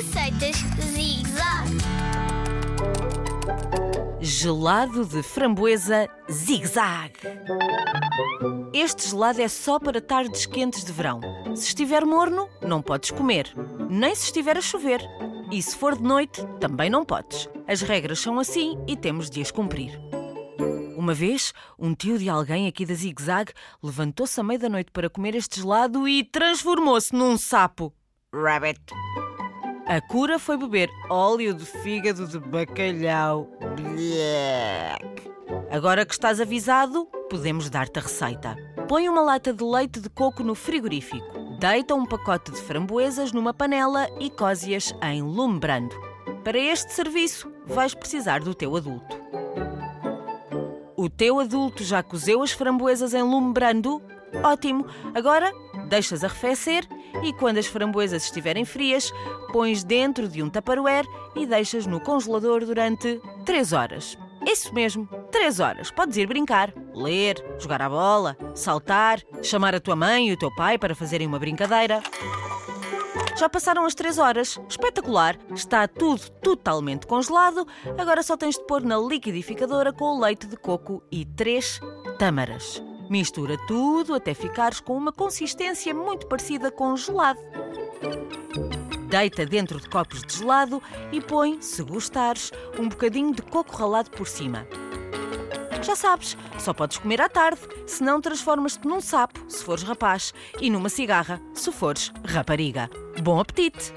Receitas Zig Zag. Gelado de framboesa zig-zag. Este gelado é só para tardes quentes de verão. Se estiver morno, não podes comer. Nem se estiver a chover. E se for de noite, também não podes. As regras são assim e temos de as cumprir. Uma vez, um tio de alguém aqui da Zig Zag levantou-se à meia da noite para comer este gelado e transformou-se num sapo. Rabbit. A cura foi beber óleo de fígado de bacalhau. Blech. Agora que estás avisado, podemos dar-te a receita. Põe uma lata de leite de coco no frigorífico. Deita um pacote de framboesas numa panela e coze-as em lume brando. Para este serviço, vais precisar do teu adulto. O teu adulto já cozeu as framboesas em lume brando? Ótimo! Agora deixas arrefecer e quando as framboesas estiverem frias, pões dentro de um tupperware e deixas no congelador durante 3 horas. Isso mesmo, 3 horas. Podes ir brincar, ler, jogar a bola, saltar, chamar a tua mãe e o teu pai para fazerem uma brincadeira. Já passaram as 3 horas. Espetacular! Está tudo totalmente congelado. Agora só tens de pôr na liquidificadora com o leite de coco e 3 tâmaras. Mistura tudo até ficares com uma consistência muito parecida com gelado. Deita dentro de copos de gelado e põe, se gostares, um bocadinho de coco ralado por cima. Já sabes, só podes comer à tarde, senão transformas-te num sapo, se fores rapaz, e numa cigarra, se fores rapariga. Bom apetite!